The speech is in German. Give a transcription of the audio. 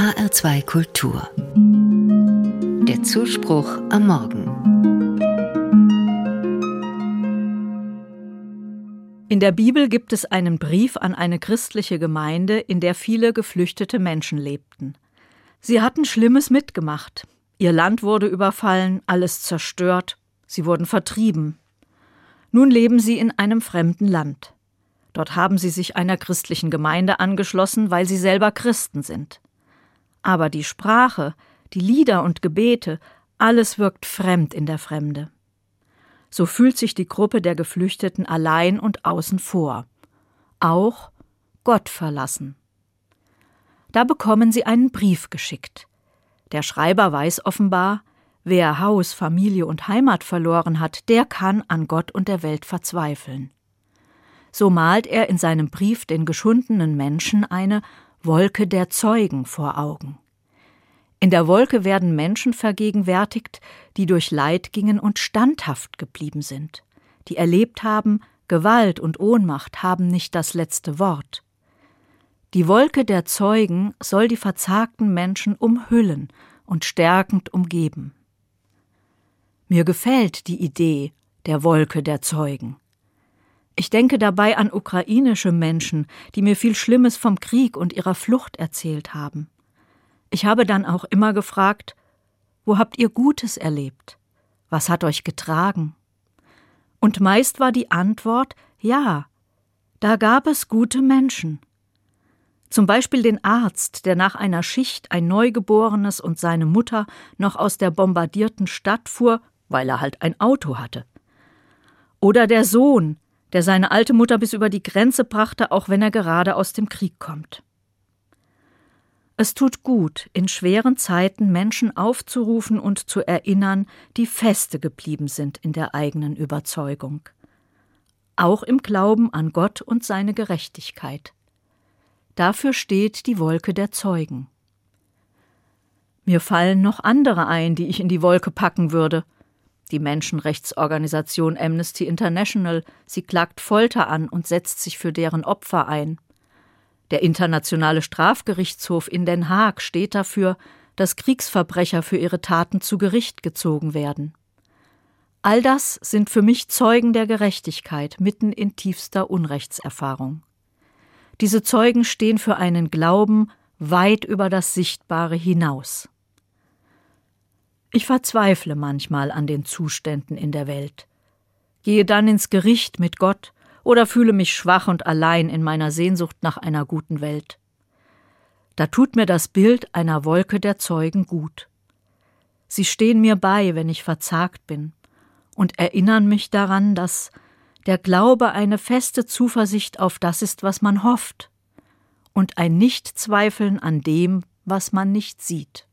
HR2 Kultur. Der Zuspruch am Morgen. In der Bibel gibt es einen Brief an eine christliche Gemeinde, in der viele geflüchtete Menschen lebten. Sie hatten Schlimmes mitgemacht. Ihr Land wurde überfallen, alles zerstört, sie wurden vertrieben. Nun leben sie in einem fremden Land. Dort haben sie sich einer christlichen Gemeinde angeschlossen, weil sie selber Christen sind. Aber die Sprache, die Lieder und Gebete, alles wirkt fremd in der Fremde. So fühlt sich die Gruppe der Geflüchteten allein und außen vor. Auch Gott verlassen. Da bekommen sie einen Brief geschickt. Der Schreiber weiß offenbar, wer Haus, Familie und Heimat verloren hat, der kann an Gott und der Welt verzweifeln. So malt er in seinem Brief den geschundenen Menschen eine Wolke der Zeugen vor Augen. In der Wolke werden Menschen vergegenwärtigt, die durch Leid gingen und standhaft geblieben sind, die erlebt haben, Gewalt und Ohnmacht haben nicht das letzte Wort. Die Wolke der Zeugen soll die verzagten Menschen umhüllen und stärkend umgeben. Mir gefällt die Idee der Wolke der Zeugen. Ich denke dabei an ukrainische Menschen, die mir viel Schlimmes vom Krieg und ihrer Flucht erzählt haben. Ich habe dann auch immer gefragt, wo habt ihr Gutes erlebt? Was hat euch getragen? Und meist war die Antwort ja, da gab es gute Menschen. Zum Beispiel den Arzt, der nach einer Schicht ein Neugeborenes und seine Mutter noch aus der bombardierten Stadt fuhr, weil er halt ein Auto hatte. Oder der Sohn, der seine alte Mutter bis über die Grenze brachte, auch wenn er gerade aus dem Krieg kommt. Es tut gut, in schweren Zeiten Menschen aufzurufen und zu erinnern, die feste geblieben sind in der eigenen Überzeugung. Auch im Glauben an Gott und seine Gerechtigkeit. Dafür steht die Wolke der Zeugen. Mir fallen noch andere ein, die ich in die Wolke packen würde – die Menschenrechtsorganisation Amnesty International, sie klagt Folter an und setzt sich für deren Opfer ein. Der Internationale Strafgerichtshof in Den Haag steht dafür, dass Kriegsverbrecher für ihre Taten zu Gericht gezogen werden. All das sind für mich Zeugen der Gerechtigkeit mitten in tiefster Unrechtserfahrung. Diese Zeugen stehen für einen Glauben weit über das Sichtbare hinaus. Ich verzweifle manchmal an den Zuständen in der Welt, gehe dann ins Gericht mit Gott oder fühle mich schwach und allein in meiner Sehnsucht nach einer guten Welt. Da tut mir das Bild einer Wolke der Zeugen gut. Sie stehen mir bei, wenn ich verzagt bin, und erinnern mich daran, dass der Glaube eine feste Zuversicht auf das ist, was man hofft, und ein Nichtzweifeln an dem, was man nicht sieht.